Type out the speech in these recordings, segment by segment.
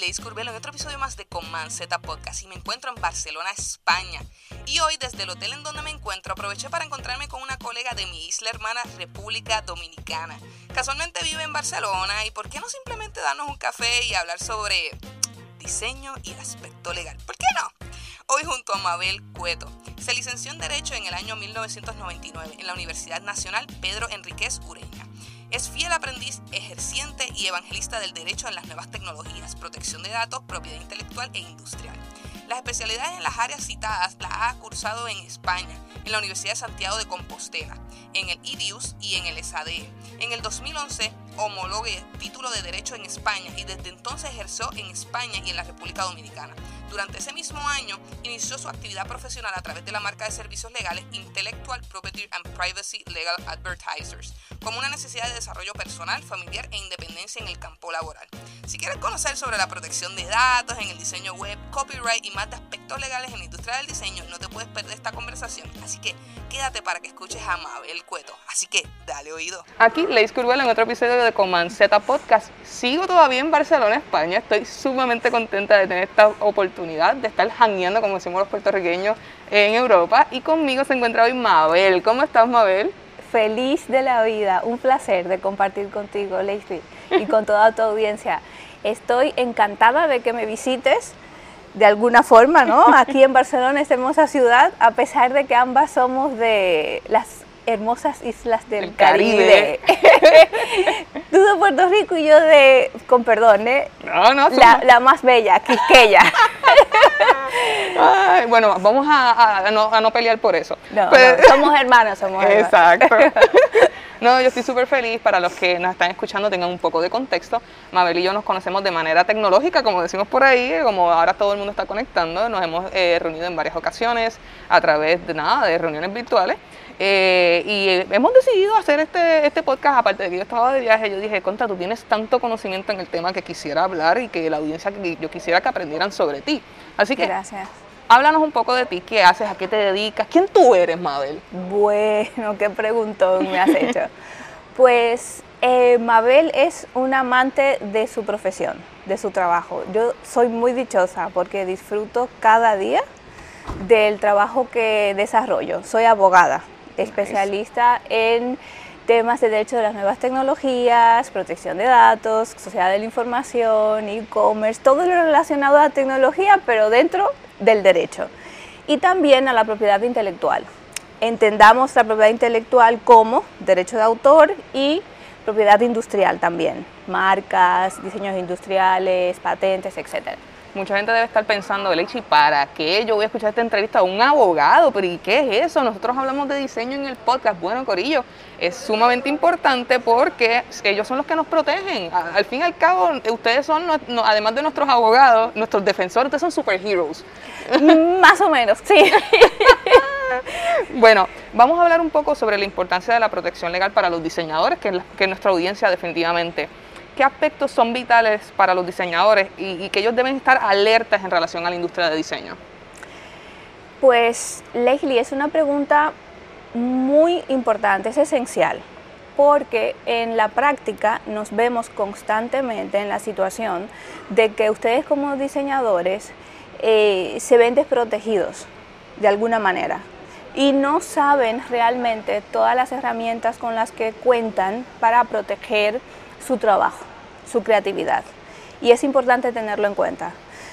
Leis Curvelo en otro episodio más de Z Podcast y me encuentro en Barcelona, España. Y hoy desde el hotel en donde me encuentro aproveché para encontrarme con una colega de mi isla hermana República Dominicana. Casualmente vive en Barcelona y ¿por qué no simplemente darnos un café y hablar sobre diseño y el aspecto legal? ¿Por qué no? Hoy junto a Mabel Cueto. Se licenció en Derecho en el año 1999 en la Universidad Nacional Pedro Enríquez Ureña. Es fiel aprendiz, ejerciente y evangelista del derecho en las nuevas tecnologías, protección de datos, propiedad intelectual e industrial. Las especialidades en las áreas citadas las ha cursado en España, en la Universidad de Santiago de Compostela, en el IDIUS y en el SADE. En el 2011 homologue título de Derecho en España y desde entonces ejerció en España y en la República Dominicana. Durante ese mismo año inició su actividad profesional a través de la marca de servicios legales Intellectual Property and Privacy Legal Advertisers, como una necesidad de desarrollo personal, familiar e independencia en el campo laboral. Si quieres conocer sobre la protección de datos en el diseño web, copyright y más de aspectos legales en la industria del diseño, no te puedes perder esta conversación. Así que quédate para que escuches a Mabel Cueto. Así que dale oído. Aquí Leis Curvelo en otro episodio de Z Podcast. Sigo todavía en Barcelona, España. Estoy sumamente contenta de tener esta oportunidad de estar jangueando, como decimos los puertorriqueños, en Europa. Y conmigo se encuentra hoy Mabel. ¿Cómo estás, Mabel? Feliz de la vida, un placer de compartir contigo, Leslie, y con toda tu audiencia. Estoy encantada de que me visites de alguna forma, ¿no? Aquí en Barcelona, esta hermosa ciudad, a pesar de que ambas somos de las hermosas islas del El Caribe. Caribe. Tú de Puerto Rico y yo de, con perdón, ¿eh? No, no, La, la más bella, Quisqueya. Ay, bueno, vamos a, a- a no, a no pelear por eso. No, Pero- no, somos hermanos, somos hermanos. Exacto. No, yo estoy súper feliz. Para los que nos están escuchando, tengan un poco de contexto. Mabel y yo nos conocemos de manera tecnológica, como decimos por ahí, como ahora todo el mundo está conectando. Nos hemos eh, reunido en varias ocasiones a través de nada, de reuniones virtuales. Eh, y eh, hemos decidido hacer este, este podcast, aparte de que yo estaba de viaje, yo dije, Contra, tú tienes tanto conocimiento en el tema que quisiera hablar y que la audiencia, que yo quisiera que aprendieran sobre ti. Así que Gracias. háblanos un poco de ti, qué haces, a qué te dedicas, quién tú eres, Mabel. Bueno, qué preguntón me has hecho. Pues eh, Mabel es un amante de su profesión, de su trabajo. Yo soy muy dichosa porque disfruto cada día del trabajo que desarrollo. Soy abogada, especialista en temas de derecho de las nuevas tecnologías, protección de datos, sociedad de la información, e-commerce, todo lo relacionado a la tecnología, pero dentro del derecho. Y también a la propiedad intelectual. Entendamos la propiedad intelectual como derecho de autor y propiedad industrial también, marcas, diseños industriales, patentes, etcétera. Mucha gente debe estar pensando, Lechi, ¿para qué yo voy a escuchar esta entrevista a un abogado? ¿Pero y qué es eso? Nosotros hablamos de diseño en el podcast. Bueno, Corillo, es sumamente importante porque ellos son los que nos protegen. Al fin y al cabo, ustedes son, además de nuestros abogados, nuestros defensores, ustedes son superheroes. Más o menos, sí. Bueno, vamos a hablar un poco sobre la importancia de la protección legal para los diseñadores, que es, la- que es nuestra audiencia definitivamente. ¿Qué aspectos son vitales para los diseñadores y, que ellos deben estar alertas en relación a la industria de diseño? Pues, Leslie, es una pregunta muy importante, es esencial, porque en la práctica nos vemos constantemente en la situación de que ustedes como diseñadores eh, se ven desprotegidos de alguna manera y no saben realmente todas las herramientas con las que cuentan para proteger su trabajo, su creatividad. Y es importante tenerlo en cuenta.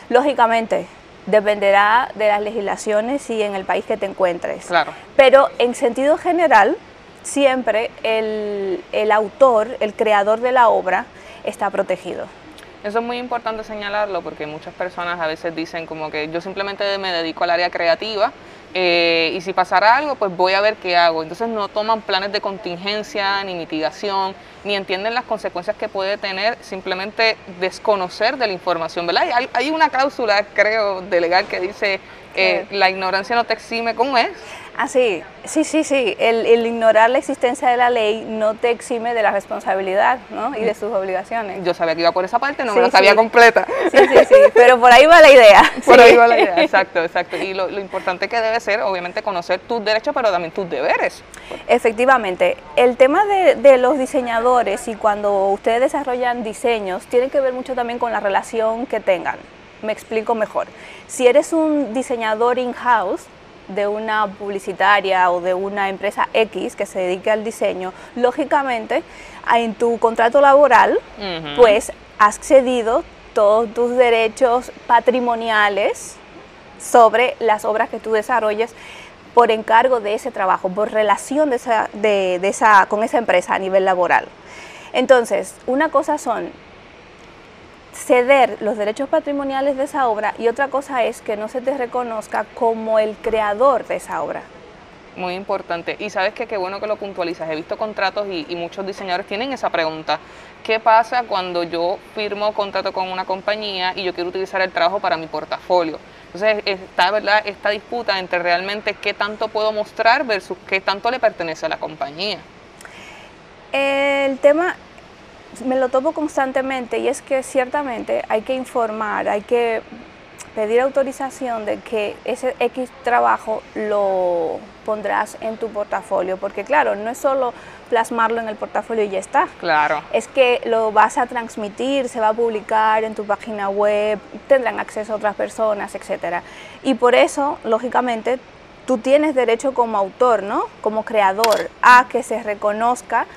Lógicamente, dependerá de las legislaciones y en el país que te encuentres. Claro. Pero en sentido general, siempre el, el autor, el creador de la obra, está protegido. Eso es muy importante señalarlo porque muchas personas a veces dicen como que yo simplemente me dedico al área creativa eh, y si pasara algo pues voy a ver qué hago. Entonces no toman planes de contingencia ni mitigación ni entienden las consecuencias que puede tener simplemente desconocer de la información, ¿verdad? Hay una cláusula creo de legal que dice eh, la ignorancia no te exime, ¿cómo es? Ah, sí, sí, sí, sí. El, el ignorar la existencia de la ley no te exime de la responsabilidad ¿no? y de sus obligaciones. Yo sabía que iba por esa parte, no Sí, me la sabía sí. completa. Sí, sí, sí, pero por ahí va la idea. Por sí. ahí va la idea, exacto, exacto. Y lo, lo importante que debe ser, obviamente, conocer tus derechos, pero también tus deberes. Efectivamente, el tema de, de los diseñadores y cuando ustedes desarrollan diseños tiene que ver mucho también con la relación que tengan. Me explico mejor. Si eres un diseñador in-house de una publicitaria o de una empresa X que se dedique al diseño, lógicamente en tu contrato laboral, pues has cedido todos tus derechos patrimoniales sobre las obras que tú desarrolles por encargo de ese trabajo, por relación de esa, de- de esa, con esa empresa a nivel laboral. Entonces, una cosa son ceder los derechos patrimoniales de esa obra y otra cosa es que no se te reconozca como el creador de esa obra. Muy importante. Y sabes que qué bueno que lo puntualizas. He visto contratos y, y muchos diseñadores tienen esa pregunta. ¿Qué pasa cuando yo firmo contrato con una compañía y yo quiero utilizar el trabajo para mi portafolio? Entonces está ¿verdad? esta disputa entre realmente qué tanto puedo mostrar versus qué tanto le pertenece a la compañía. El tema me lo topo constantemente y es que ciertamente hay que informar, hay que pedir autorización de que ese X trabajo lo pondrás en tu portafolio, porque claro, no es solo plasmarlo en el portafolio y ya está. Claro. Es que lo vas a transmitir, se va a publicar en tu página web, tendrán acceso otras personas, etcétera. Y por eso, lógicamente, tú tienes derecho como autor, ¿no? Como creador, a que se reconozca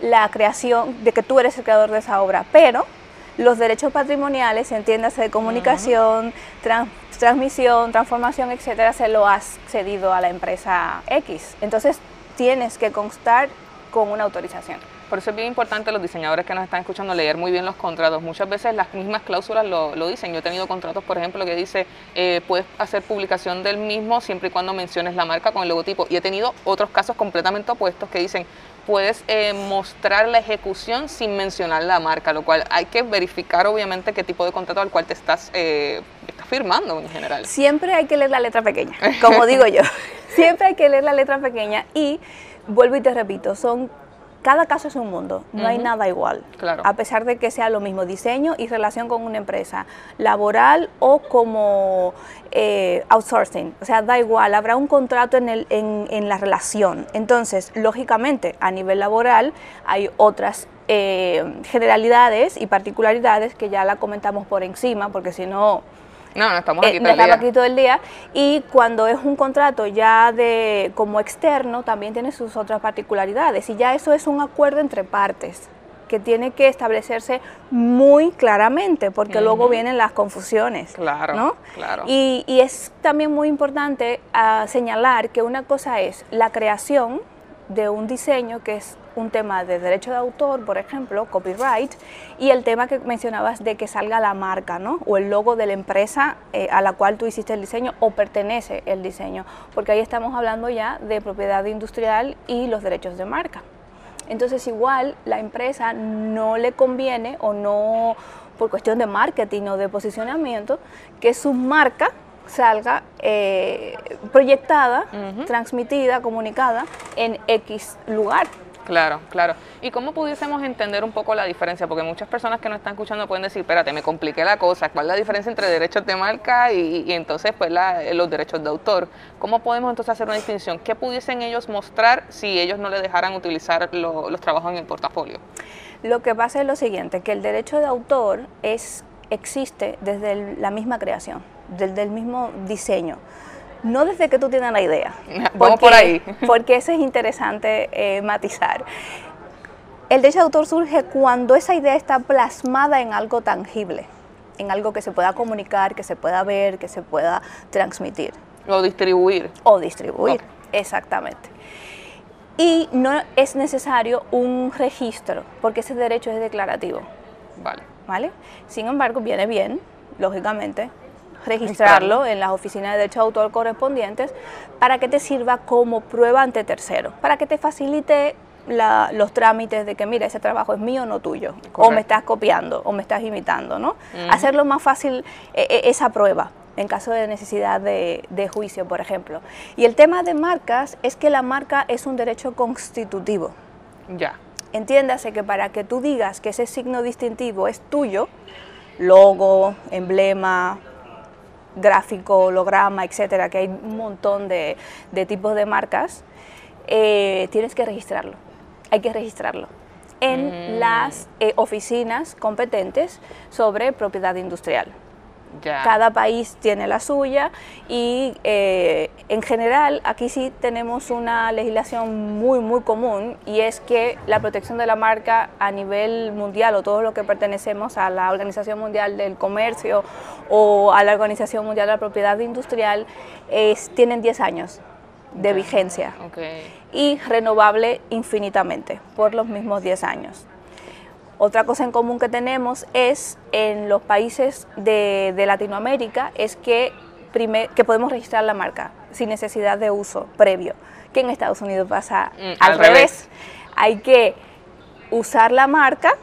la creación de que tú eres el creador de esa obra, pero los derechos patrimoniales, entiéndase de comunicación, tran- transmisión, transformación, etcétera, se lo has cedido a la empresa X. Entonces tienes que constar con una autorización. Por eso es bien importante los diseñadores que nos están escuchando leer muy bien los contratos. Muchas veces las mismas cláusulas lo, lo dicen. Yo he tenido contratos, por ejemplo, que dice eh, puedes hacer publicación del mismo siempre y cuando menciones la marca con el logotipo. Y he tenido otros casos completamente opuestos que dicen puedes eh, mostrar la ejecución sin mencionar la marca, lo cual hay que verificar obviamente qué tipo de contrato al cual te estás, eh, estás firmando en general. Siempre hay que leer la letra pequeña, como digo yo. Siempre hay que leer la letra pequeña y vuelvo y te repito, son cada caso es un mundo, no hay nada igual. Claro. A pesar de que sea lo mismo diseño y relación con una empresa laboral o como eh, outsourcing, o sea, da igual, habrá un contrato en, el, en, en la relación. Entonces, lógicamente, a nivel laboral hay otras eh, generalidades y particularidades que ya la comentamos por encima, porque si no No, no estamos eh, aquí todo el día. aquí todo el día y cuando es un contrato ya de como externo también tiene sus otras particularidades y ya eso es un acuerdo entre partes que tiene que establecerse muy claramente porque luego vienen las confusiones Claro, ¿no? claro. y, y es también muy importante ah, señalar que una cosa es la creación de un diseño que es un tema de derecho de autor, por ejemplo, copyright, y el tema que mencionabas de que salga la marca, ¿no? O el logo de la empresa eh, a la cual tú hiciste el diseño o pertenece el diseño, porque ahí estamos hablando ya de propiedad industrial y los derechos de marca. Entonces igual la empresa no le conviene o no, por cuestión de marketing o de posicionamiento, que su marca salga eh, proyectada, transmitida, comunicada en X lugar. Claro, claro. ¿Y cómo pudiésemos entender un poco la diferencia? Porque muchas personas que nos están escuchando pueden decir, espérate, me compliqué la cosa, ¿cuál es la diferencia entre derechos de marca y, y entonces pues la- los derechos de autor? ¿Cómo podemos entonces hacer una distinción? ¿Qué pudiesen ellos mostrar si ellos no le dejaran utilizar lo- los trabajos en el portafolio? Lo que pasa es lo siguiente, que el derecho de autor es, existe desde el- la misma creación, desde el mismo diseño. No desde que tú tienes la idea. Vamos por ahí. Porque eso es interesante eh, matizar. El derecho de autor surge cuando esa idea está plasmada en algo tangible, en algo que se pueda comunicar, que se pueda ver, que se pueda transmitir O distribuir. o distribuir. Exactamente. Y no es necesario un registro, porque ese derecho es declarativo. Vale. ¿vale? Sin embargo, viene bien, lógicamente, registrarlo en las oficinas de derecho de autor correspondientes para que te sirva como prueba ante terceros, para que te facilite la- los trámites de que, mira, ese trabajo es mío, no tuyo, o me estás copiando, o me estás imitando, ¿no? Hacerlo más fácil eh, eh, esa prueba. en caso de necesidad de, de juicio, por ejemplo. Y el tema de marcas es que la marca es un derecho constitutivo. Ya. Entiéndase que para que tú digas que ese signo distintivo es tuyo, logo, emblema, gráfico, holograma, etcétera, que hay un montón de, de tipos de marcas, eh, tienes que registrarlo. Hay que registrarlo en Mm. las eh, oficinas competentes sobre propiedad industrial. Cada país tiene la suya y eh, en general aquí sí tenemos una legislación muy muy común y es que la protección de la marca a nivel mundial o todo lo que pertenecemos a la Organización Mundial del Comercio o a la Organización Mundial de la Propiedad Industrial es, tienen 10 años de vigencia y renovable infinitamente por los mismos 10 años. Otra cosa en común que tenemos es en los países de, de Latinoamérica es que, que podemos registrar la marca sin necesidad de uso previo, que en Estados Unidos pasa Mm, al, al revés. revés. Hay que usar la marca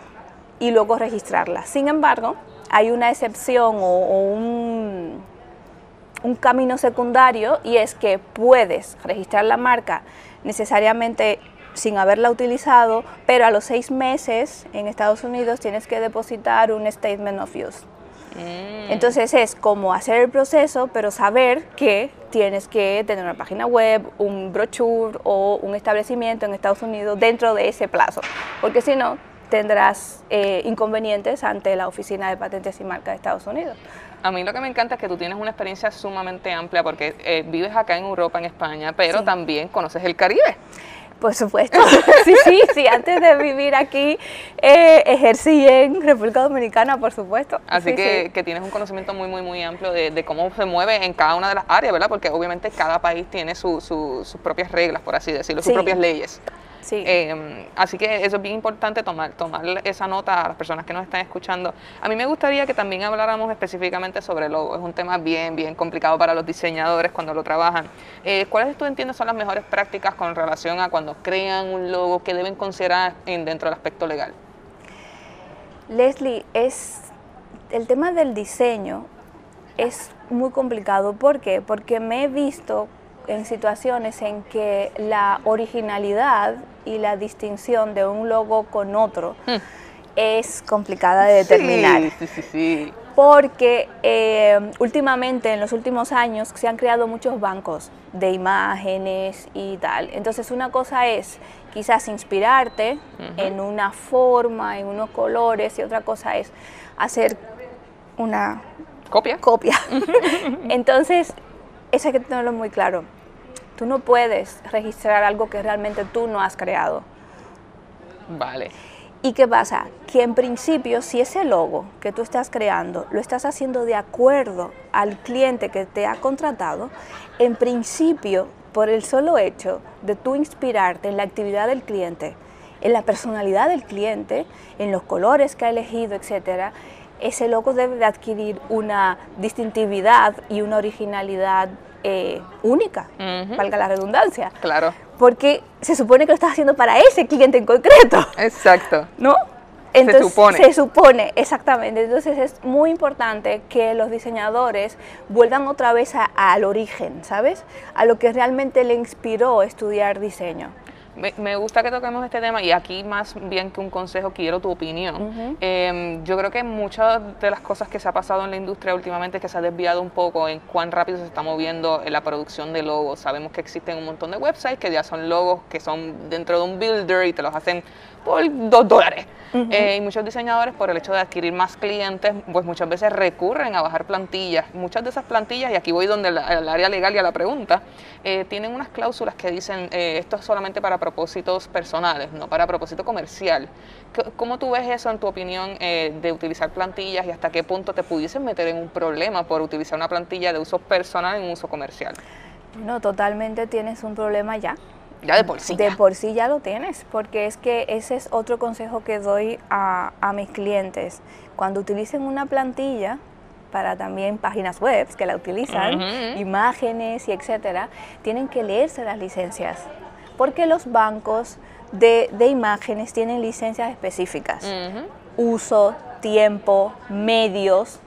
y luego registrarla. Sin embargo, hay una excepción o, o un, un camino secundario y es que puedes registrar la marca necesariamente sin haberla utilizado, pero a los seis meses en Estados Unidos tienes que depositar un statement of use. Mm. Entonces es como hacer el proceso, pero saber que tienes que tener una página web, un brochure o un establecimiento en Estados Unidos dentro de ese plazo, porque si no tendrás eh, inconvenientes ante la Oficina de Patentes y Marcas de Estados Unidos. A mí lo que me encanta es que tú tienes una experiencia sumamente amplia porque eh, vives acá en Europa, en España, pero Sí. también conoces el Caribe. Por supuesto, sí, sí, sí, antes de vivir aquí eh, ejercí en República Dominicana, por supuesto. Así Sí, que, sí. que tienes un conocimiento muy, muy, muy amplio de, de cómo se mueve en cada una de las áreas, ¿verdad? Porque obviamente cada país tiene su- su- sus propias reglas, por así decirlo, sus Sí. propias leyes. Sí. Eh, así que eso es bien importante tomar, tomar esa nota a las personas que nos están escuchando. A mí me gustaría que también habláramos específicamente sobre el logo. Es un tema bien, bien complicado para los diseñadores cuando lo trabajan. Eh, ¿Cuáles tú entiendes son las mejores prácticas con relación a cuando crean un logo que deben considerar en, dentro del aspecto legal? Leslie, es el tema del diseño es muy complicado. ¿Por qué? Porque me he visto en situaciones en que la originalidad y la distinción de un logo con otro es complicada de determinar. Sí, sí, sí. sí. Porque eh, últimamente, en los últimos años, se han creado muchos bancos de imágenes y tal. Entonces, una cosa es quizás inspirarte en una forma, en unos colores, y otra cosa es hacer una ¿Copia? copia. Entonces, eso hay que tenerlo muy claro. Tú no puedes registrar algo que realmente tú no has creado. Vale. ¿Y qué pasa? Que en principio, si ese logo que tú estás creando lo estás haciendo de acuerdo al cliente que te ha contratado, en principio, por el solo hecho de tú inspirarte en la actividad del cliente, en la personalidad del cliente, en los colores que ha elegido, etcétera, ese logo debe de adquirir una distintividad y una originalidad eh, única, Ujú. valga la redundancia, Claro. porque se supone que lo estás haciendo para ese cliente en concreto. Exacto. ¿no? supone. Se supone, exactamente. Entonces es muy importante que los diseñadores vuelvan otra vez a- al origen, ¿sabes? A lo que realmente le inspiró estudiar diseño. Me, me gusta que toquemos este tema y aquí más bien que un consejo quiero tu opinión. Eh, yo creo que muchas de las cosas que se ha pasado en la industria últimamente es que se ha desviado un poco en cuán rápido se está moviendo en la producción de logos. Sabemos que existen un montón de websites que ya son logos que son dentro de un builder y te los hacen por dos dólares. Eh, y muchos diseñadores, por el hecho de adquirir más clientes, pues muchas veces recurren a bajar plantillas. Muchas de esas plantillas, y aquí voy donde el área legal y a la pregunta, eh, tienen unas cláusulas que dicen eh, esto es solamente para propósitos personales, no para propósito comercial. ¿Cómo tú ves eso en tu opinión eh, de utilizar plantillas y hasta qué punto te pudiesen meter en un problema por utilizar una plantilla de uso personal en uso comercial? No, totalmente tienes un problema ya. Ya de por sí. De por sí ya lo tienes, porque es que ese es otro consejo que doy a, a mis clientes. Cuando utilicen una plantilla para también páginas web que la utilizan, Ujú. imágenes y etcétera, tienen que leerse las licencias, porque los bancos de, de imágenes tienen licencias específicas. Uso, tiempo, medios,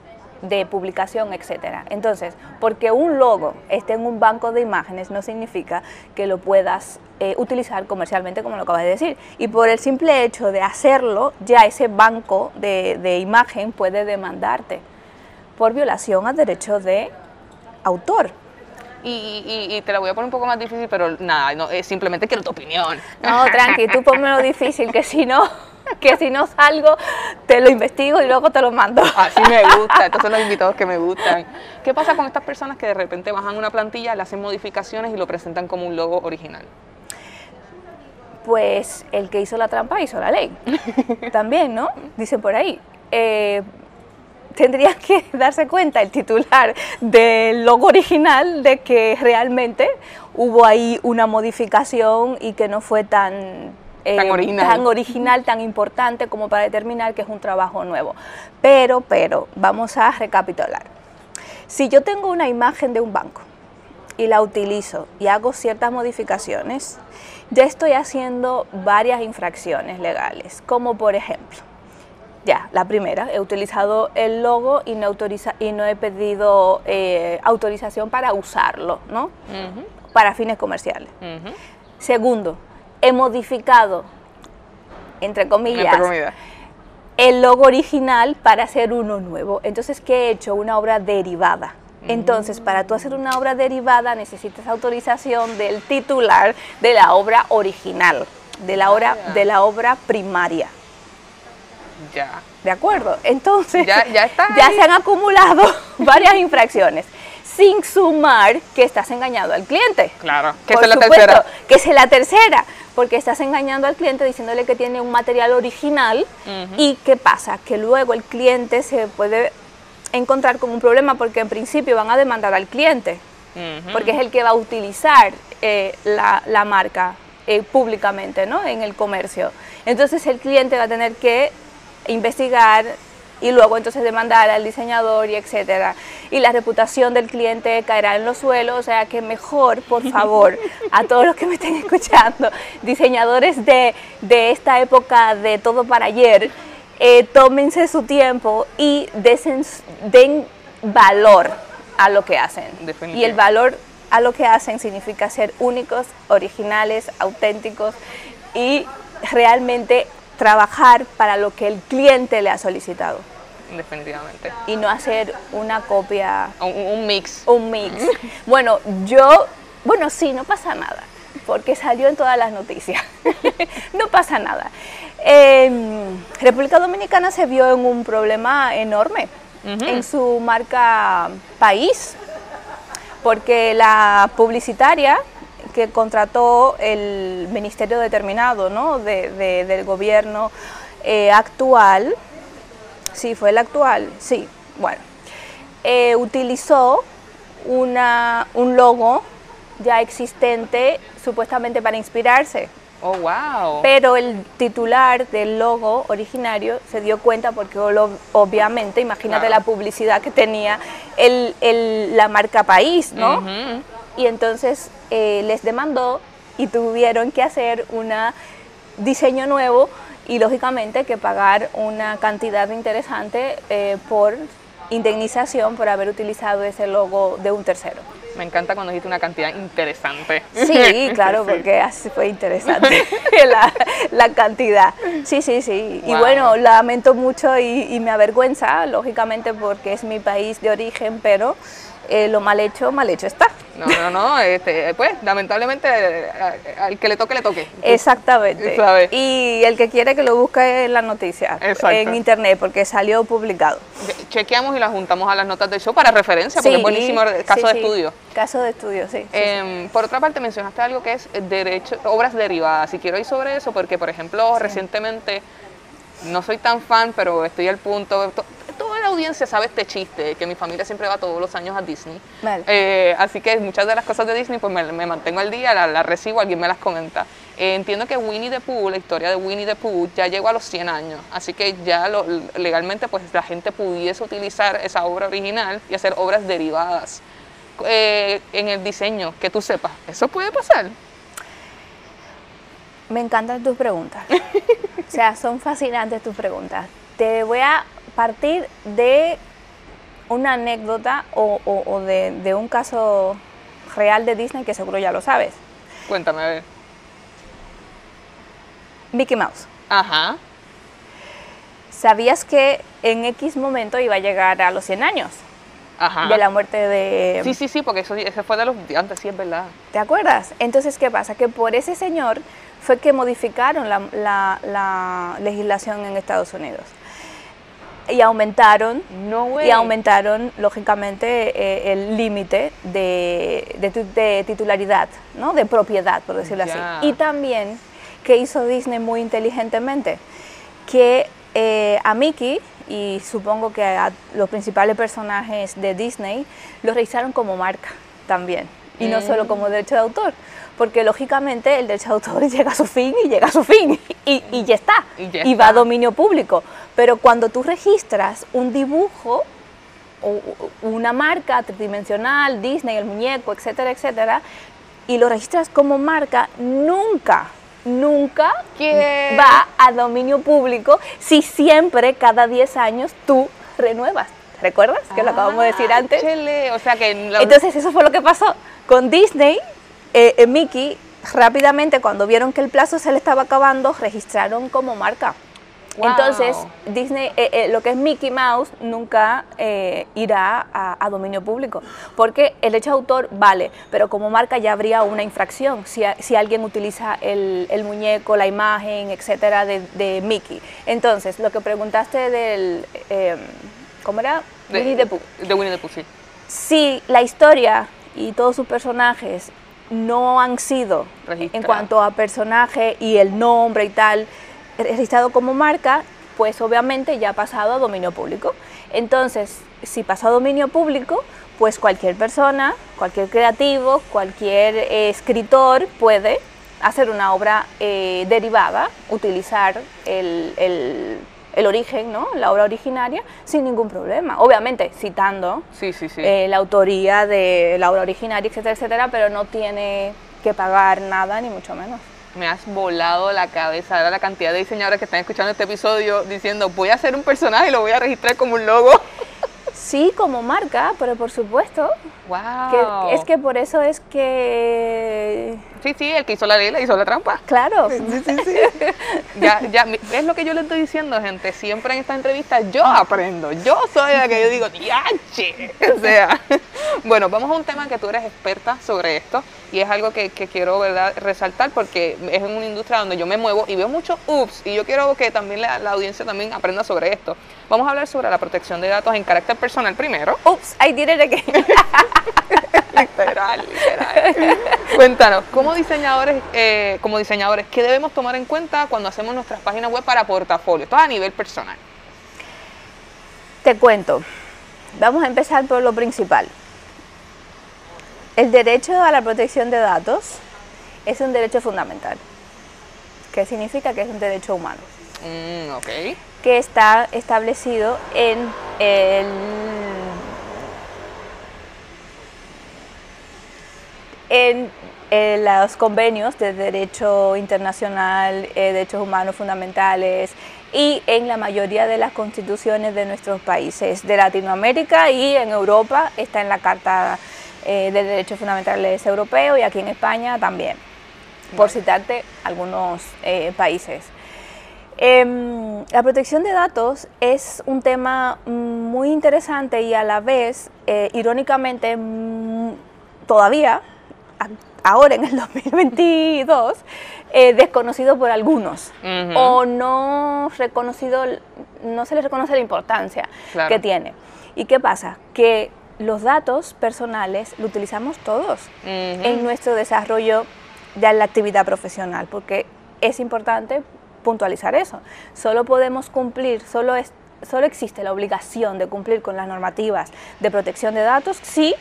de publicación, etcétera. Entonces, porque un logo esté en un banco de imágenes no significa que lo puedas eh, utilizar comercialmente, como lo acabas de decir. Y por el simple hecho de hacerlo, ya ese banco de, de imagen puede demandarte por violación a derechos de autor. Y, y- y te la voy a poner un poco más difícil, pero nada, no, simplemente quiero tu opinión. No, tranqui, tú ponmelo difícil, que si no, que si no salgo, te lo investigo y luego te lo mando. Así me gusta, estos son los invitados que me gustan. ¿Qué pasa con estas personas que de repente bajan una plantilla, le hacen modificaciones y lo presentan como un logo original? Pues el que hizo la trampa hizo la ley. También, ¿no? Dicen por ahí. Eh, tendría que darse cuenta el titular del logo original de que realmente hubo ahí una modificación y que no fue tan, eh, Tan original. tan original, tan importante como para determinar que es un trabajo nuevo. Pero, pero, vamos a recapitular. Si yo tengo una imagen de un banco y la utilizo y hago ciertas modificaciones, ya estoy haciendo varias infracciones legales, como por ejemplo, ya, la primera, he utilizado el logo y no, autoriza, y no he pedido eh, autorización para usarlo, ¿no? Para fines comerciales. Segundo, he modificado, entre comillas, Entre comillas. el logo original para hacer uno nuevo. Entonces, ¿qué he hecho? Una obra derivada. Entonces, para tú hacer una obra derivada necesitas autorización del titular de la obra original, de la obra, Ah. de la obra primaria. Ya. ¿De acuerdo? Entonces, Ya- ya está ya se han acumulado varias infracciones, sin sumar que estás engañando al cliente. Claro, que Por es la supuesto, tercera. Que es la tercera, porque estás engañando al cliente diciéndole que tiene un material original y ¿qué pasa? Que luego el cliente se puede encontrar con un problema porque en principio van a demandar al cliente, porque es el que va a utilizar eh, la, la marca eh, públicamente ¿no? en el comercio. Entonces el cliente va a tener que investigar y luego entonces demandar al diseñador y etcétera. Y la reputación del cliente caerá en los suelos, o sea que mejor, por favor, a todos los que me estén escuchando, diseñadores de, de esta época de todo para ayer, eh, tómense su tiempo y desen- den valor a lo que hacen. Y el valor a lo que hacen significa ser únicos, originales, auténticos y realmente trabajar para lo que el cliente le ha solicitado Definitivamente. y no hacer una copia, Un, un mix. un mix. Bueno, yo, bueno, sí, no pasa nada, porque salió en todas las noticias. no pasa nada. En República Dominicana se vio en un problema enorme en su marca país, porque la publicitaria que contrató el ministerio determinado ¿no? de- de- del gobierno eh, actual, sí, fue el actual, sí, bueno, eh, utilizó una, un logo ya existente supuestamente para inspirarse. Oh, wow. Pero el titular del logo originario se dio cuenta porque obviamente, imagínate Claro. la publicidad que tenía el, el- la marca país, ¿no? Y entonces eh, les demandó y tuvieron que hacer un diseño nuevo y lógicamente que pagar una cantidad interesante eh, por indemnización por haber utilizado ese logo de un tercero. Me encanta cuando dijiste una cantidad interesante. Sí, claro, porque así fue interesante la, la cantidad. Sí, sí, sí. Y bueno, lamento mucho y, y me avergüenza, lógicamente, porque es mi país de origen, pero eh, lo mal hecho, mal hecho está. No, no, no, este, pues lamentablemente eh, al que le toque, le toque. Exactamente. ¿Sabe? Y el que quiere que lo busque en la noticia, Exacto. en internet, porque salió publicado. Chequeamos y la juntamos a las notas del show para referencia, porque es buenísimo el caso sí, de sí. estudio. Caso de estudio, sí. Em, por otra parte, mencionaste algo que es derecho, obras derivadas. Y quiero ir sobre eso porque, por ejemplo, recientemente, no soy tan fan, pero estoy al punto. To- Toda la audiencia sabe este chiste, que mi familia siempre va todos los años a Disney. Vale. Eh, así que muchas de las cosas de Disney, pues me, me mantengo al día, las la recibo, alguien me las comenta. Eh, entiendo que Winnie the Pooh, la historia de Winnie the Pooh, ya llegó a los 100 años. Así que ya lo- legalmente, pues la gente pudiese utilizar esa obra original y hacer obras derivadas eh, en el diseño, que tú sepas. ¿Eso puede pasar? Me encantan tus preguntas. o sea, son fascinantes tus preguntas. Te voy a partir de una anécdota o, o- o de, de un caso real de Disney que seguro ya lo sabes. Cuéntame, a ver. Mickey Mouse. Ajá. ¿Sabías que en X momento iba a llegar a los 100 años Ajá. de la muerte de... Sí, sí, sí, porque eso ese fue de los antes, sí, es verdad. ¿Te acuerdas? Entonces, ¿qué pasa? Que por ese señor fue que modificaron la, la- la legislación en Estados Unidos. Y aumentaron, No, y aumentaron, lógicamente, eh, el límite de, de tu- de titularidad, ¿no? de propiedad, por decirlo Ya. así. Y también, que hizo Disney muy inteligentemente? Que eh, a Mickey, y supongo que a los principales personajes de Disney, los registraron como marca también, y no solo como derecho de autor. Porque lógicamente el derecho de autor llega a su fin y llega a su fin y, y ya está. Y ya y va a dominio público. Pero cuando tú registras un dibujo o una marca tridimensional, Disney, el muñeco, etcétera, etcétera, y lo registras como marca, nunca, nunca ¿Qué? va a dominio público si siempre, cada 10 años, tú renuevas. ¿Recuerdas? Que lo acabamos de decir Ah, antes. chele, O sea que la- Entonces eso fue lo que pasó con Disney. eh, eh, Mickey rápidamente cuando vieron que el plazo se le estaba acabando registraron como marca. Wow. Entonces Disney, eh, eh, lo que es Mickey Mouse nunca eh, irá a, a dominio público porque el hecho de autor vale, pero como marca ya habría una infracción si, a- si alguien utiliza el, el muñeco, la imagen, etcétera de, de Mickey. Entonces lo que preguntaste del, ¿cómo era? de, Winnie the Pooh de Winnie the Pooh, sí. si la historia y todos sus personajes no han sido, en cuanto a personaje y el nombre y tal, registrado como marca, pues obviamente ya ha pasado a dominio público. Entonces, si pasó a dominio público, pues cualquier persona, cualquier creativo, cualquier eh, escritor puede hacer una obra eh, derivada, utilizar el, el- el origen, ¿no? la obra originaria, sin ningún problema. Obviamente citando Sí, sí, sí. eh, la autoría de la obra originaria, etcétera, etcétera, pero no tiene que pagar nada, ni mucho menos. Me has volado la cabeza. Ahora la cantidad de diseñadores que están escuchando este episodio diciendo, voy a hacer un personaje y lo voy a registrar como un logo. Sí, como marca, pero por supuesto, Wow. que, es que por eso es que, Sí, sí, el que hizo la ley le hizo la trampa. claro, Ya, ya, mi- es lo que yo le estoy diciendo, gente. Siempre en esta entrevista yo aprendo. Yo soy la que yo digo, ¡diache! O sea, bueno, vamos a un tema que tú eres experta sobre esto y es algo que, que quiero ¿verdad? resaltar porque es en una industria donde yo me muevo y veo muchos ups y yo quiero que también la, la audiencia también aprenda sobre esto. Vamos a hablar sobre la protección de datos en carácter personal primero. ups, I did it again. literal, literal. Cuéntanos, como diseñadores, eh, como diseñadores, ¿qué debemos tomar en cuenta cuando hacemos nuestras páginas web para portafolio? Esto es a nivel personal. Te cuento, vamos a empezar por lo principal. El derecho a la protección de datos es un derecho fundamental. ¿Qué significa que es un derecho humano? Mm, ok. que está establecido en el en, eh, los convenios de derecho internacional, eh, derechos humanos fundamentales y en la mayoría de las constituciones de nuestros países de Latinoamérica y en Europa está en la Carta eh, de Derechos Fundamentales Europeo y aquí en España también, por citarte algunos eh, países. Em, la protección de datos es un tema muy interesante y a la vez, eh, irónicamente, mm, todavía, ahora en el 2022, eh, desconocido por algunos o no reconocido, no se le reconoce la importancia Claro. que tiene. ¿Y qué pasa? Que los datos personales lo utilizamos todos en nuestro desarrollo de la actividad profesional, porque es importante puntualizar eso. Solo podemos cumplir, solo, es, solo existe la obligación de cumplir con las normativas de protección de datos si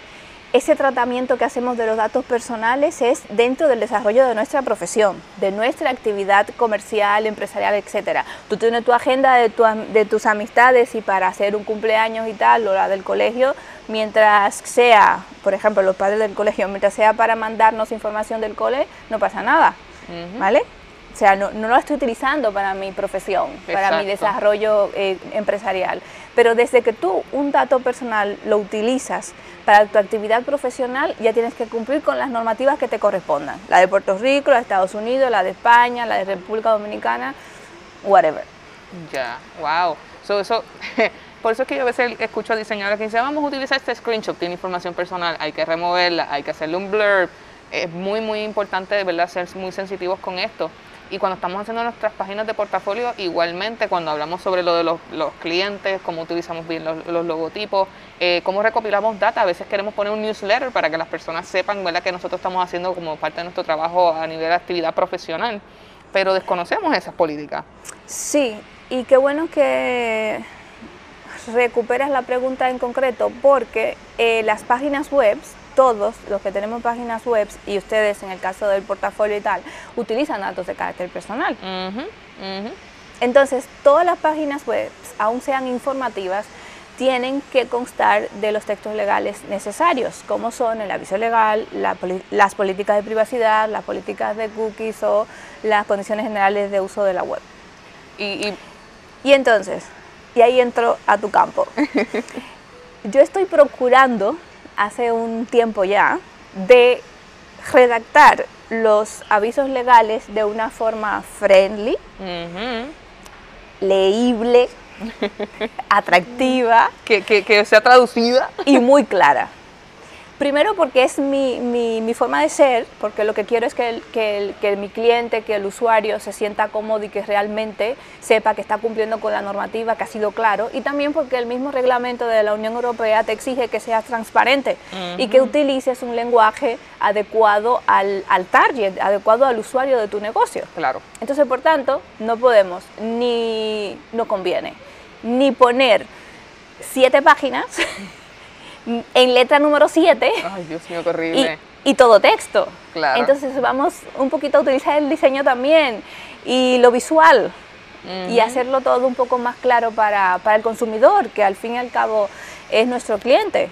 ese tratamiento que hacemos de los datos personales es dentro del desarrollo de nuestra profesión, de nuestra actividad comercial, empresarial, etcétera. Tú tienes tu agenda de, tu de tus amistades y para hacer un cumpleaños y tal, o la del colegio, mientras sea, por ejemplo, los padres del colegio, mientras sea para mandarnos información del cole, no pasa nada. ¿vale? O sea, no, no lo estoy utilizando para mi profesión, para mi desarrollo eh, empresarial. Pero desde que tú un dato personal lo utilizas para tu actividad profesional, ya tienes que cumplir con las normativas que te correspondan. La de Puerto Rico, la de Estados Unidos, la de España, la de República Dominicana, whatever. Ya, wow. So, eso, por eso es que yo a veces escucho a diseñadores que dicen, vamos a utilizar este screenshot, tiene información personal, hay que removerla, hay que hacerle un blurb. Es muy, muy importante, de verdad, ser muy sensitivos con esto. Y cuando estamos haciendo nuestras páginas de portafolio, igualmente cuando hablamos sobre lo de los, clientes, cómo utilizamos bien los, los logotipos, eh, cómo recopilamos data, a veces queremos poner un newsletter para que las personas sepan ¿verdad? que nosotros estamos haciendo como parte de nuestro trabajo a nivel de actividad profesional, pero desconocemos esas políticas. Sí, y qué bueno que recuperas la pregunta en concreto, porque eh, las páginas web, todos los que tenemos páginas web y ustedes en el caso del portafolio y tal, utilizan datos de carácter personal. Entonces, todas las páginas web, aun sean informativas, tienen que constar de los textos legales necesarios, como son el aviso legal, la las políticas de privacidad, las políticas de cookies o las condiciones generales de uso de la web. Y, y Y entonces, y ahí entro a tu campo. Yo estoy procurando, hace un tiempo ya, de redactar los avisos legales de una forma friendly, ujú, leíble, atractiva que, que, que sea traducida. y muy clara. Primero porque es mi, mi- mi forma de ser, porque lo que quiero es que, el- que el- que mi cliente, que el usuario se sienta cómodo y que realmente sepa que está cumpliendo con la normativa, que ha sido claro, y también porque el mismo reglamento de la Unión Europea te exige que seas transparente y que utilices un lenguaje adecuado al, al target, adecuado al usuario de tu negocio. Claro. Entonces, por tanto, no podemos, ni no conviene, ni poner siete páginas en letra número 7 Ay, Dios mío, qué y, horrible. y todo texto. Claro. Entonces vamos un poquito a utilizar el diseño también y lo visual y hacerlo todo un poco más claro para, para el consumidor, que al fin y al cabo es nuestro cliente.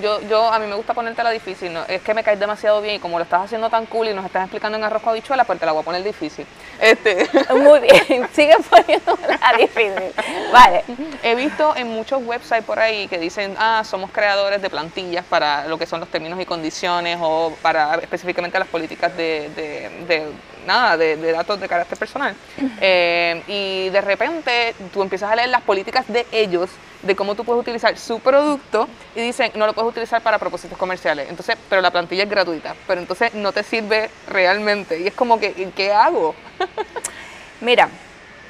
Yo, yo, a mí me gusta ponértela difícil, ¿no? es que me caes demasiado bien y como lo estás haciendo tan cool y nos estás explicando en arroz con habichuela, pues te la voy a poner difícil. Este, Muy bien, sigue poniéndola difícil. Vale. he visto en muchos websites por ahí que dicen, ah, somos creadores de plantillas para lo que son los términos y condiciones o para específicamente las políticas de, de- de- nada, de, de datos de carácter personal. Eh, y de repente tú empiezas a leer las políticas de ellos, de cómo tú puedes utilizar su producto y dicen, no lo puedes utilizar para propósitos comerciales. Entonces, pero la plantilla es gratuita, pero entonces no te sirve realmente. Y es como que, ¿qué hago? Mira,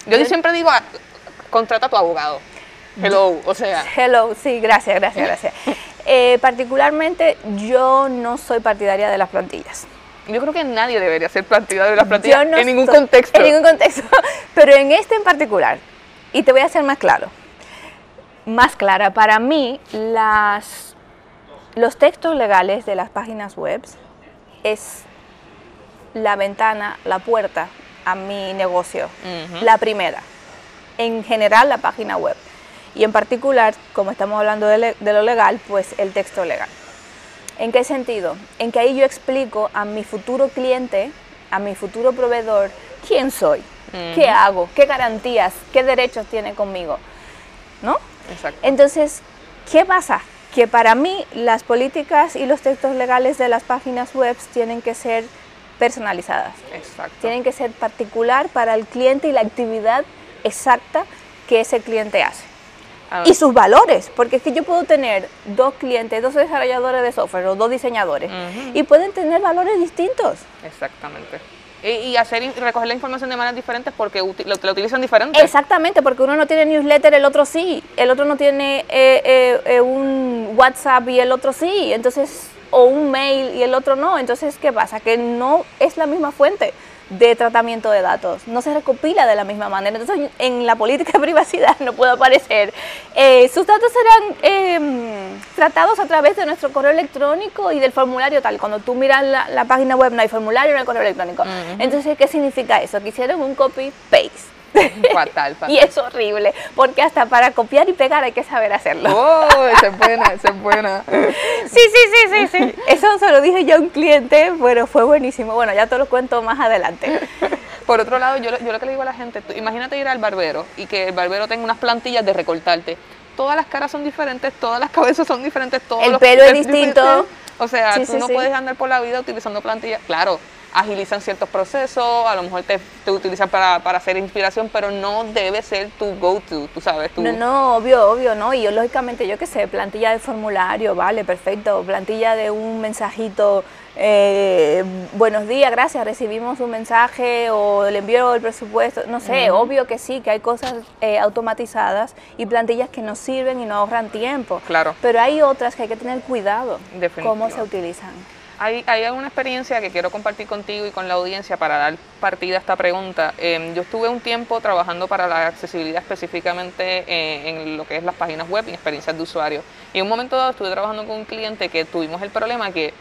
Yo Yo- siempre digo, contrata a tu abogado. Hello, o sea, Hello, sí, gracias, gracias, gracias. Eh, particularmente yo no soy partidaria de las plantillas. Yo creo que nadie debería ser partidario de las plantillas no en ningún contexto. En ningún contexto, pero en este en particular, y te voy a hacer más claro, más clara, para mí las, los textos legales de las páginas web es la ventana, la puerta a mi negocio, la primera, en general la página web, y en particular, como estamos hablando de, le- de lo legal, pues el texto legal. ¿En qué sentido? En que ahí yo explico a mi futuro cliente, a mi futuro proveedor, quién soy, qué hago, qué garantías, qué derechos tiene conmigo, ¿no? Exacto. Entonces, ¿qué pasa? Que para mí las políticas y los textos legales de las páginas web tienen que ser personalizadas, Exacto. tienen que ser particular para el cliente y la actividad exacta que ese cliente hace y sus valores, porque es que yo puedo tener dos clientes, dos desarrolladores de software o dos diseñadores y pueden tener valores distintos. Exactamente. Y, y hacer y recoger la información de maneras diferentes porque lo, lo utilizan diferente. Exactamente, porque uno no tiene newsletter, el otro sí, el otro no tiene eh, eh, eh, un WhatsApp y el otro sí, entonces, o un mail y el otro no, entonces, ¿qué pasa? Que no es la misma fuente de tratamiento de datos, no se recopila de la misma manera, entonces en la política de privacidad no puede aparecer, eh, sus datos serán eh, tratados a través de nuestro correo electrónico y del formulario tal, cuando tú miras la, la página web no hay formulario, no hay correo electrónico, entonces, ¿qué significa eso? Que hicieron un copy-paste. Fatal, fatal. Y es horrible, porque hasta para copiar y pegar hay que saber hacerlo. Oh, esa es buena, esa es buena. Sí, sí, sí, sí, sí. Eso se lo dije yo a un cliente, pero fue buenísimo. Bueno, ya te lo cuento más adelante. Por otro lado, yo, lo- yo lo que le digo a la gente, tú- imagínate ir al barbero y que el barbero tenga unas plantillas de recortarte. Todas las caras son diferentes, todas las cabezas son diferentes, todos El los pelo es diferentes. distinto. O sea, Sí, tú sí, no puedes andar por la vida utilizando plantillas. Claro, agilizan ciertos procesos, a lo mejor te, te utilizan para, para hacer inspiración, pero no debe ser tu go-to, tú sabes. Tu, No, no, obvio, obvio, ¿no? Y yo, lógicamente, yo qué sé, plantilla de formulario, vale, perfecto. Plantilla de un mensajito, eh, buenos días, gracias, recibimos un mensaje o le envío el presupuesto. No sé, obvio que sí, que hay cosas eh, automatizadas y plantillas que nos sirven y nos ahorran tiempo. Claro. Pero hay otras que hay que tener cuidado Definitivo. cómo se utilizan. Hay, hay una experiencia que quiero compartir contigo y con la audiencia para dar partida a esta pregunta. Eh, yo estuve un tiempo trabajando para la accesibilidad específicamente eh, en lo que es las páginas web y experiencias de usuario. Y en un momento dado estuve trabajando con un cliente que tuvimos el problema que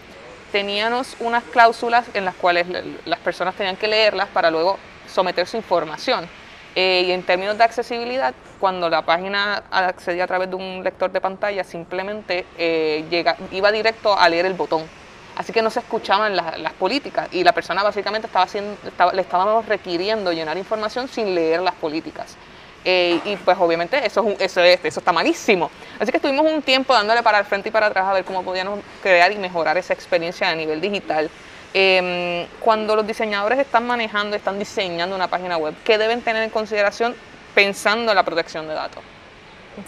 teníamos unas cláusulas en las cuales la- las personas tenían que leerlas para luego someter su información. Eh, y en términos de accesibilidad, cuando la página accedía a través de un lector de pantalla, simplemente eh, llega, iba directo a leer el botón. Así que no se escuchaban las, las políticas y la persona básicamente estaba haciendo, estaba- le estábamos requiriendo llenar información sin leer las políticas. Eh, y pues obviamente eso, eso, es- eso está malísimo. Así que estuvimos un tiempo dándole para el frente y para atrás a ver cómo podíamos crear y mejorar esa experiencia a nivel digital. Em, cuando los diseñadores están manejando, están diseñando una página web, ¿qué deben tener en consideración pensando en la protección de datos?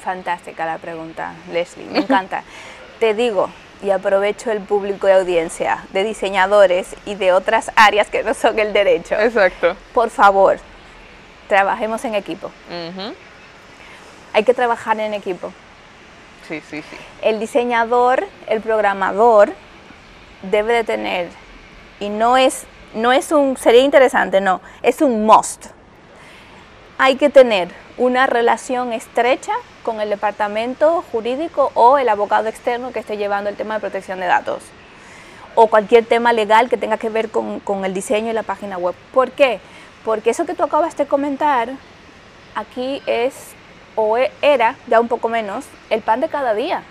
Fantástica la pregunta, Leslie, me encanta. Te digo, y aprovecho el público de audiencia, de diseñadores y de otras áreas que no son el derecho. Exacto. Por favor, trabajemos en equipo. Hay que trabajar en equipo. Sí, sí, sí. El diseñador, el programador, debe de tener, y no es, no es un, sería interesante, no, es un must. Hay que tener una relación estrecha con el departamento jurídico o el abogado externo que esté llevando el tema de protección de datos o cualquier tema legal que tenga que ver con, con el diseño y la página web. ¿Por qué? Porque eso que tú acabas de comentar aquí es, o e- era, ya un poco menos, el pan de cada día.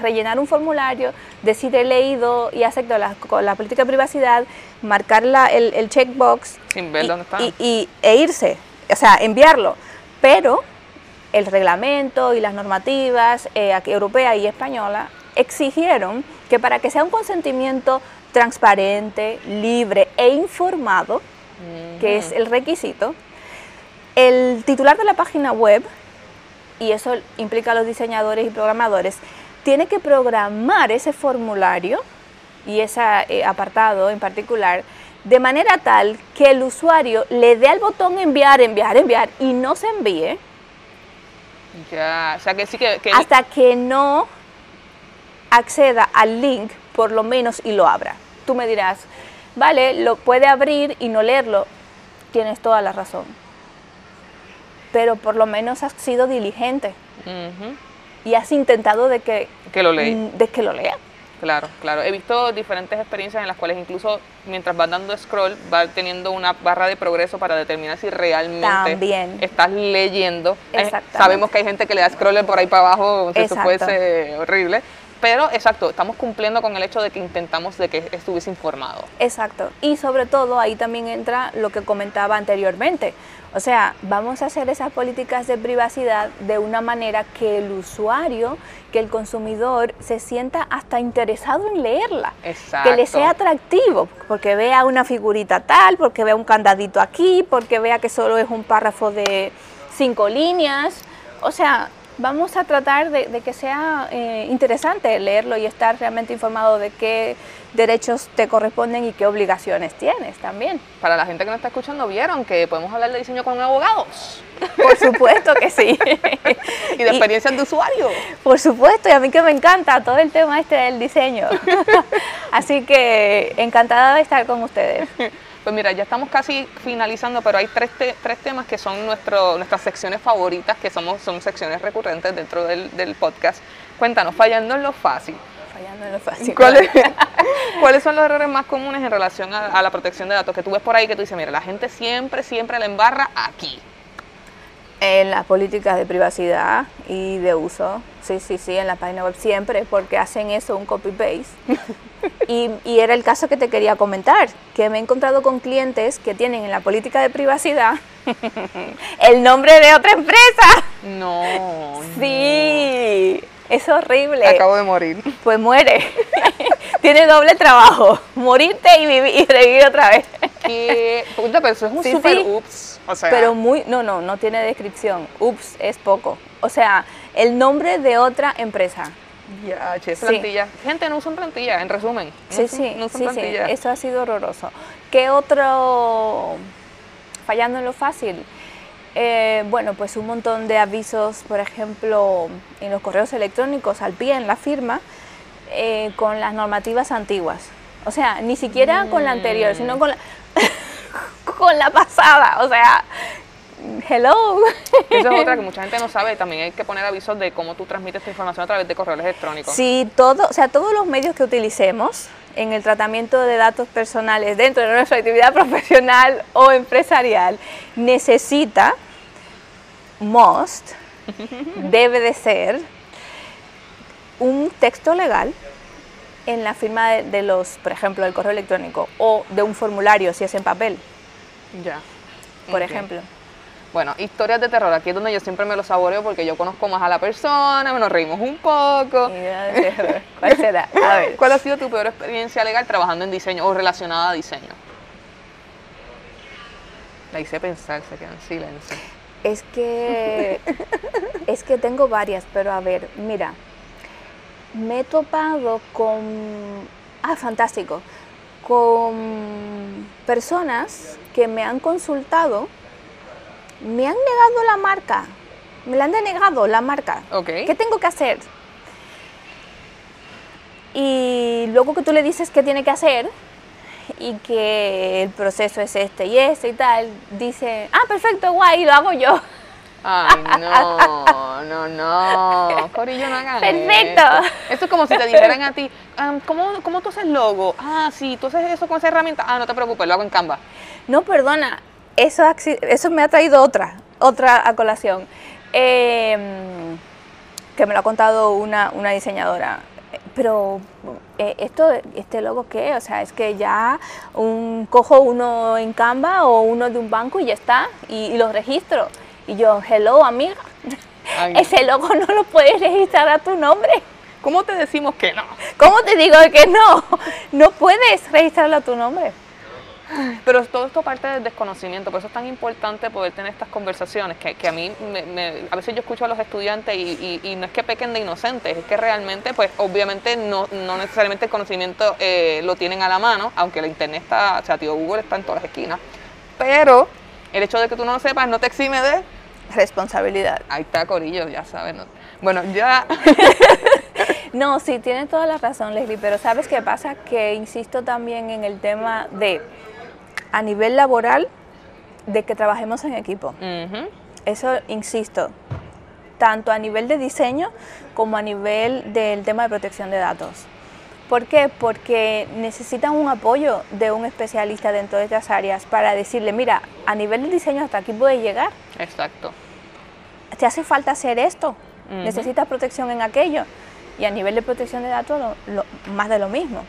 Rellenar un formulario, decir he leído y acepto la, política de privacidad, marcar la- el, el checkbox Sin ver y, dónde está. y- y- e irse, o sea, enviarlo. Pero el reglamento y las normativas eh, europea y española exigieron que para que sea un consentimiento transparente, libre e informado, que es el requisito, el titular de la página web, y eso implica a los diseñadores y programadores, tiene que programar ese formulario y ese eh, apartado en particular de manera tal que el usuario le dé al botón enviar, enviar, enviar y no se envíe Ya, o sea que sí que... que hasta que no acceda al link por lo menos y lo abra. Tú me dirás, vale, lo puede abrir y no leerlo. Tienes toda la razón. Pero por lo menos has sido diligente y has intentado de que, que lo mm, de que lo lea. Claro, claro. He visto diferentes experiencias en las cuales incluso mientras vas dando scroll, va teniendo una barra de progreso para determinar si realmente También. estás leyendo. Sabemos que hay gente que le da scroll por ahí para abajo, si eso fuese horrible. Pero exacto, estamos cumpliendo con el hecho de que intentamos de que estuviese informado. Exacto. Y sobre todo ahí también entra lo que comentaba anteriormente. O sea, vamos a hacer esas políticas de privacidad de una manera que el usuario, que el consumidor se sienta hasta interesado en leerla. Exacto. Que le sea atractivo, porque vea una figurita tal, porque vea un candadito aquí, porque vea que solo es un párrafo de cinco líneas. O sea, vamos a tratar de, de que sea eh, interesante leerlo y estar realmente informado de qué derechos te corresponden y qué obligaciones tienes también. Para la gente que nos está escuchando, vieron que podemos hablar de diseño con abogados Por supuesto que sí. y de experiencias de usuario. Por supuesto, y a mí que me encanta todo el tema este del diseño. Así que encantada de estar con ustedes. Pues mira, ya estamos casi finalizando, pero hay tres, te- tres temas que son nuestro, nuestras secciones favoritas, que somos, son secciones recurrentes dentro del, del podcast. Cuéntanos, fallando en lo fácil. Fallando en lo fácil. ¿Cuáles, ¿Cuáles son los errores más comunes en relación a, a la protección de datos? Que tú ves por ahí que tú dices, mira, la gente siempre, siempre la embarra aquí. En las políticas de privacidad y de uso, sí, sí, sí, en la página web siempre, porque hacen eso un copy-paste. y, y era el caso que te quería comentar, que me he encontrado con clientes que tienen en la política de privacidad el nombre de otra empresa. No. Sí, es horrible. Acabo de morir. Pues muere. Tiene doble trabajo, morirte y, vivir, y revivir otra vez. ¿Qué? Puta, pero eso es un Sí, super sí. ups. O sea, Pero muy, no, no, no tiene descripción. Ups, es poco. O sea, el nombre de otra empresa. ya, che, Sí. plantilla. Gente, no usan plantilla, en resumen. No Sí, usan- sí, no usan sí, sí, plantilla. eso ha sido horroroso. ¿Qué otro, fallando en lo fácil? Eh, bueno, pues un montón de avisos, por ejemplo, en los correos electrónicos al pie, en la firma, eh, con las normativas antiguas. O sea, ni siquiera con la anterior, sino con la, con la pasada. O sea, hello. Esa es otra que mucha gente no sabe. También hay que poner avisos de cómo tú transmites tu información a través de correos electrónicos. Sí, todo, o sea, todos los medios que utilicemos en el tratamiento de datos personales dentro de nuestra actividad profesional o empresarial necesita, must, debe de ser un texto legal en la firma de, de los, por ejemplo, del correo electrónico o de un formulario si es en papel, Ya. por ejemplo. Bueno, historias de terror. Aquí es donde yo siempre me lo saboreo porque yo conozco más a la persona, nos reímos un poco. ¿Cuál será? A ver. ¿Cuál ha sido tu peor experiencia legal trabajando en diseño o relacionada a diseño? La hice pensar, se quedó en silencio. Es que es que tengo varias, pero a ver, mira, me he topado con ah, fantástico, con personas que me han consultado, me han negado la marca, me la han denegado la marca. Ok. ¿Qué tengo que hacer? Y luego que tú le dices qué tiene que hacer y que el proceso es este y este y tal, dice, ah, perfecto, guay, lo hago yo. Ay, no, no, no. Corillo, no hagan Perfecto. Esto. Esto es como si te dijeran a ti, "Am, ¿cómo, ¿cómo tú haces logo? Ah, sí, tú haces eso con esa herramienta. Ah, no te preocupes, lo hago en Canva. No, perdona, eso, eso me ha traído otra, otra a colación, eh, que me lo ha contado una, una diseñadora. Pero, eh, ¿esto, ¿este logo qué? O sea, es que ya un, cojo uno en Canva o uno de un banco y ya está, y, y lo registro. Y yo, hello, amiga, Ay, no. ese logo no lo puedes registrar a tu nombre. ¿Cómo te decimos que no? ¿Cómo te digo que no? No puedes registrarlo a tu nombre. Pero todo esto parte del desconocimiento, por eso es tan importante poder tener estas conversaciones, que, que a mí, me- me- a veces yo escucho a los estudiantes y, y- y no es que pequen de inocentes, es que realmente, pues obviamente no, no necesariamente el conocimiento eh, lo tienen a la mano, aunque la internet está, o sea, tío Google está en todas las esquinas, pero el hecho de que tú no lo sepas no te exime de... Responsabilidad. Ahí está Corillo, ya sabes. ¿no? Bueno, ya... No, sí, tienes toda la razón, Leslie, pero ¿sabes qué pasa? Que insisto también en el tema de, a nivel laboral, de que trabajemos en equipo. Eso, insisto, tanto a nivel de diseño como a nivel del tema de protección de datos. ¿Por qué? Porque necesitan un apoyo de un especialista dentro de estas áreas para decirle, mira, a nivel de diseño hasta aquí puedes llegar. Exacto. te hace falta hacer esto, necesitas protección en aquello. Y a nivel de protección de datos, lo- lo- más de lo mismo.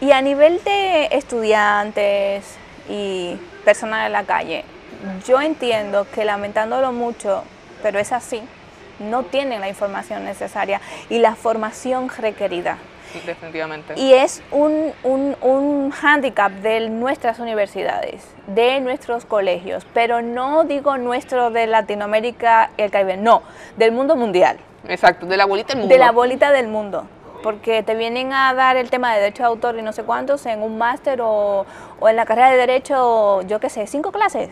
Y a nivel de estudiantes y personas de la calle, yo entiendo que lamentándolo mucho, pero es así, no tienen la información necesaria y la formación requerida. Definitivamente. Y es un, un, un hándicap de nuestras universidades, de nuestros colegios, pero no digo nuestro de Latinoamérica y el Caribe, no, del mundo mundial, Exacto, de la bolita del mundo. de la bolita del mundo. Porque te vienen a dar el tema de derecho de autor y no sé cuántos en un máster o, o en la carrera de derecho, yo qué sé, cinco clases.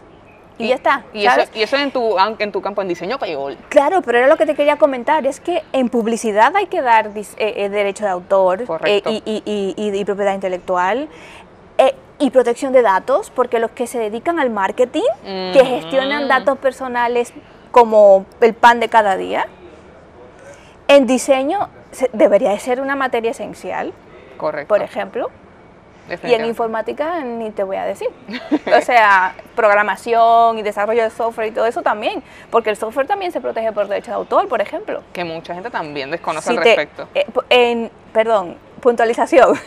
Y, ya está. Y eso, y eso en tu, en tu campo en diseño peor. Claro, pero era lo que te quería comentar, es que en publicidad hay que dar eh, eh, derecho de autor eh, y, propiedad intelectual eh, y protección de datos, porque los que se dedican al marketing, que Ujú. gestionan datos personales como el pan de cada día, en diseño se- debería de ser una materia esencial, Correcto. por ejemplo. Y en informática ni te voy a decir. O sea, programación y desarrollo de software y todo eso también. Porque el software también se protege por derecho de autor, por ejemplo. Que mucha gente también desconoce Si al te- respecto. eh, en, perdón, puntualización.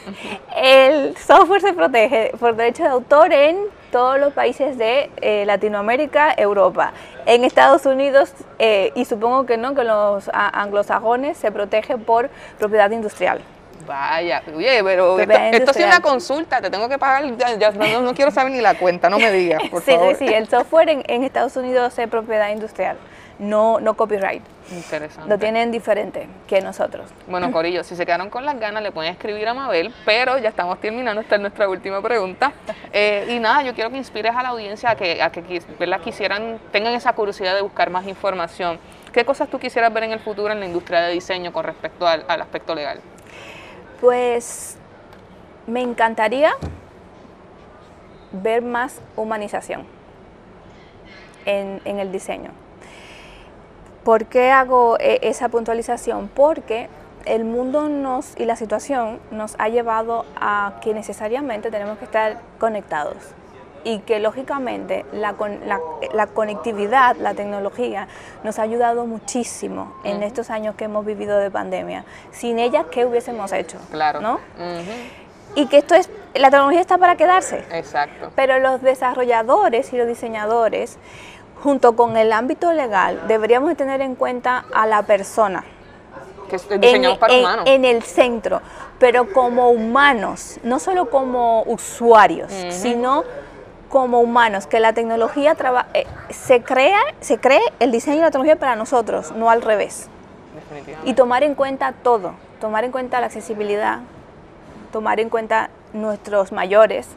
El software se protege por derecho de autor en todos los países de eh, Latinoamérica, Europa. En Estados Unidos, eh, y supongo que no, que los anglosajones se protege por propiedad industrial. Vaya, oye, pero esto, esto sí es una consulta, te tengo que pagar, ya, ya, no, no quiero saber ni la cuenta, no me digas, por sí, favor. sí, sí, el software en, en Estados Unidos es propiedad industrial, no, no copyright. Interesante. Lo tienen diferente que nosotros. Bueno, Corillo, si se quedaron con las ganas, le pueden escribir a Mabel, pero ya estamos terminando, esta es nuestra última pregunta. Eh, y nada, yo quiero que inspires a la audiencia a que, a que ¿verdad? quisieran, tengan esa curiosidad de buscar más información. ¿Qué cosas tú quisieras ver en el futuro en la industria de diseño con respecto al, al aspecto legal? Pues me encantaría ver más humanización en, el diseño. ¿Por qué hago eh, esa puntualización? Porque el mundo nos y la situación nos ha llevado a que necesariamente tenemos que estar conectados y que lógicamente la, con- la- la conectividad, la tecnología nos ha ayudado muchísimo en estos años que hemos vivido de pandemia. Sin ella, ¿qué hubiésemos hecho? Claro. ¿No? Y que esto es, la tecnología está para quedarse. Exacto. Pero los desarrolladores y los diseñadores, junto con el ámbito legal, deberíamos de tener en cuenta a la persona Que en, para en- humanos. en el centro, pero como humanos, no solo como usuarios, sino como humanos, que la tecnología traba- eh, se crea, se cree el diseño y la tecnología para nosotros, no al revés. Y tomar en cuenta todo, tomar en cuenta la accesibilidad, tomar en cuenta nuestros mayores,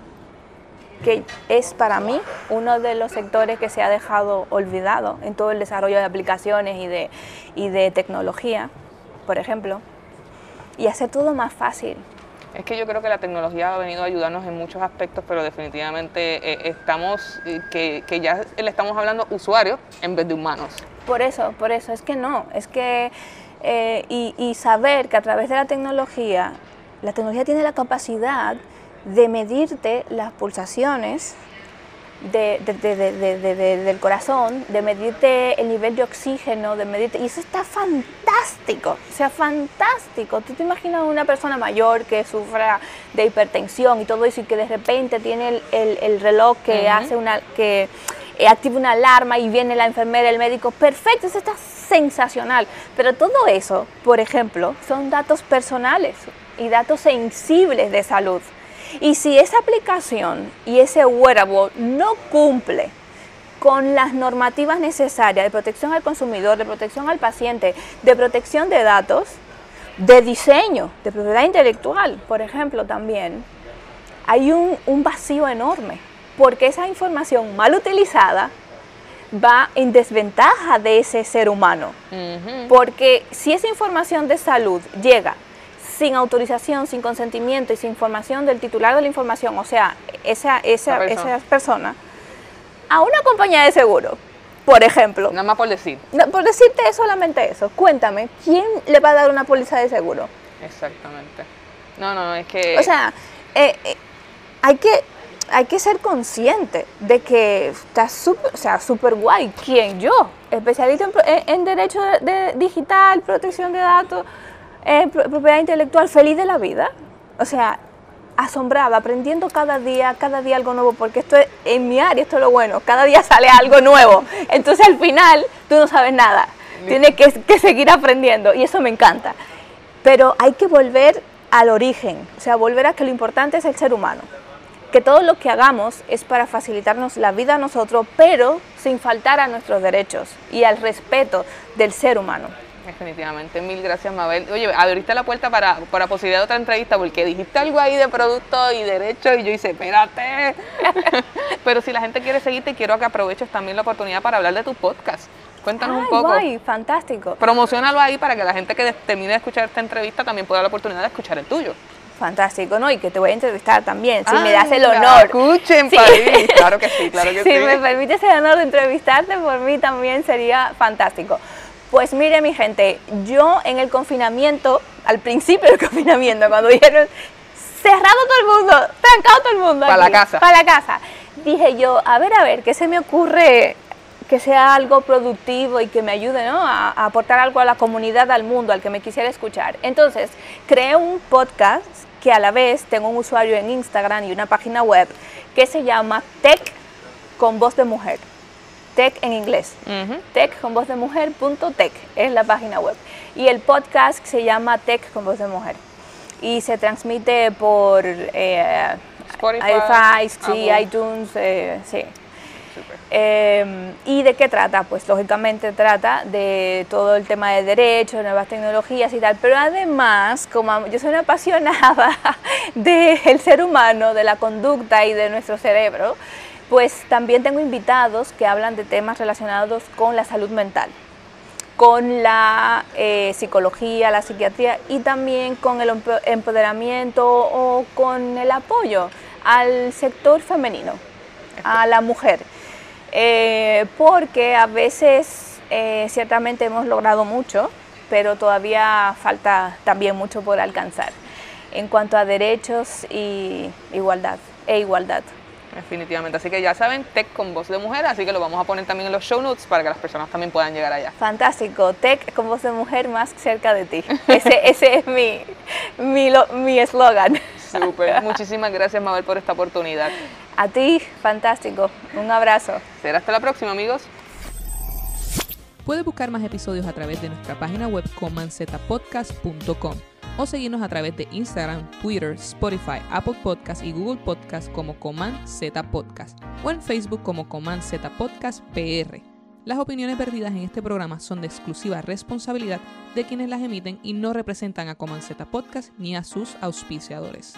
que es para mí uno de los sectores que se ha dejado olvidado en todo el desarrollo de aplicaciones y de, y de tecnología, por ejemplo, y hacer todo más fácil. Es que yo creo que la tecnología ha venido a ayudarnos en muchos aspectos, pero definitivamente eh, estamos, eh, que, ya le estamos hablando usuarios en vez de humanos. Por eso, por eso, es que no, es que, eh, y saber que a través de la tecnología, la tecnología tiene la capacidad de medirte las pulsaciones de- de- de- de- de- de- de- del corazón, de medirte el nivel de oxígeno, de medirte, y eso está fantástico, o sea, fantástico. ¿Tú te imaginas una persona mayor que sufra de hipertensión y todo eso y que de repente tiene el, el- el reloj que hace una, que eh, activa una alarma y viene la enfermera, el médico, perfecto, eso está sensacional. Pero todo eso, por ejemplo, son datos personales y datos sensibles de salud. Y si esa aplicación y ese wearable no cumple con las normativas necesarias de protección al consumidor, de protección al paciente, de protección de datos, de diseño, de propiedad intelectual, por ejemplo, también, hay un, un vacío enorme, porque esa información mal utilizada va en desventaja de ese ser humano. Porque si esa información de salud llega sin autorización, sin consentimiento y sin información del titular de la información, o sea, esa, esa, persona. esa persona, a una compañía de seguro, por ejemplo, Nada más por decir. no, por decirte solamente eso, cuéntame, ¿quién le va a dar una póliza de seguro? Exactamente. No, no, es que... O sea, eh, eh, hay, que, hay que ser consciente de que está súper o sea, súper guay. ¿Quién? Yo, especialista en, en- en derecho de, de digital, protección de datos, eh, pro- propiedad intelectual, feliz de la vida. O sea, asombrada, aprendiendo cada día, cada día algo nuevo, porque esto es, en mi área esto es lo bueno, cada día sale algo nuevo. Entonces al final tú no sabes nada, tienes que, que seguir aprendiendo y eso me encanta. Pero hay que volver al origen, o sea, volver a que lo importante es el ser humano. Que todo lo que hagamos es para facilitarnos la vida a nosotros, pero sin faltar a nuestros derechos y al respeto del ser humano. Definitivamente, mil gracias Mabel. Oye, abriste la puerta para, para posibilidad de otra entrevista porque dijiste algo ahí de producto y derecho y yo hice, espérate. Pero si la gente quiere seguirte, quiero que aproveches también la oportunidad para hablar de tu podcast. Cuéntanos un poco. guay, fantástico. Promocionalo ahí para que la gente que termine de escuchar esta entrevista también pueda la oportunidad de escuchar el tuyo. Fantástico, ¿no? Y que te voy a entrevistar también, si me Ah, das el honor. Escuchen, Sí. país. Claro que sí, claro que si sí. me permites el honor de entrevistarte, por mí también sería fantástico. Pues mire, mi gente, yo en el confinamiento, al principio del confinamiento, cuando dijeron cerrado todo el mundo, trancado todo el mundo. Pa' la casa. Para la casa. Dije yo, a ver, a ver, ¿qué se me ocurre que sea algo productivo y que me ayude ¿no? a, a aportar algo a la comunidad, al mundo, al que me quisiera escuchar? Entonces, creé un podcast que a la vez tengo un usuario en Instagram y una página web que se llama Tech con voz de mujer. Tech en inglés. Ujú. Tech con voz de mujer punto tech es la página web. Y el podcast se llama Tech con voz de mujer. Y se transmite por eh, Spotify, sí, iTunes, eh, sí. Eh, ¿Y de qué trata? Pues lógicamente trata de todo el tema de derechos, nuevas tecnologías y tal, pero además, como yo soy una apasionada del ser humano, de la conducta y de nuestro cerebro, pues también tengo invitados que hablan de temas relacionados con la salud mental con la eh, psicología, la psiquiatría y también con el empo- empoderamiento o con el apoyo al sector femenino, a la mujer. Eh, porque a veces eh, ciertamente hemos logrado mucho, pero todavía falta también mucho por alcanzar en cuanto a derechos y igualdad e igualdad. Definitivamente. Así que ya saben, Tech con voz de mujer, así que lo vamos a poner también en los show notes para que las personas también puedan llegar allá. Fantástico, tech con voz de mujer más cerca de ti. Ese, ese es mi mi lo- mi eslogan. Súper. Muchísimas gracias, Mabel, por esta oportunidad. A ti, fantástico. Un abrazo. Será hasta la próxima, amigos. Puedes buscar más episodios a través de nuestra página web comanzetapodcast.com o seguirnos a través de Instagram, Twitter, Spotify, Apple Podcast y Google Podcast como Coman Z Podcast o en Facebook como Coman Z Podcast PR. Las opiniones vertidas en este programa son de exclusiva responsabilidad de quienes las emiten y no representan a Coman Z Podcast ni a sus auspiciadores.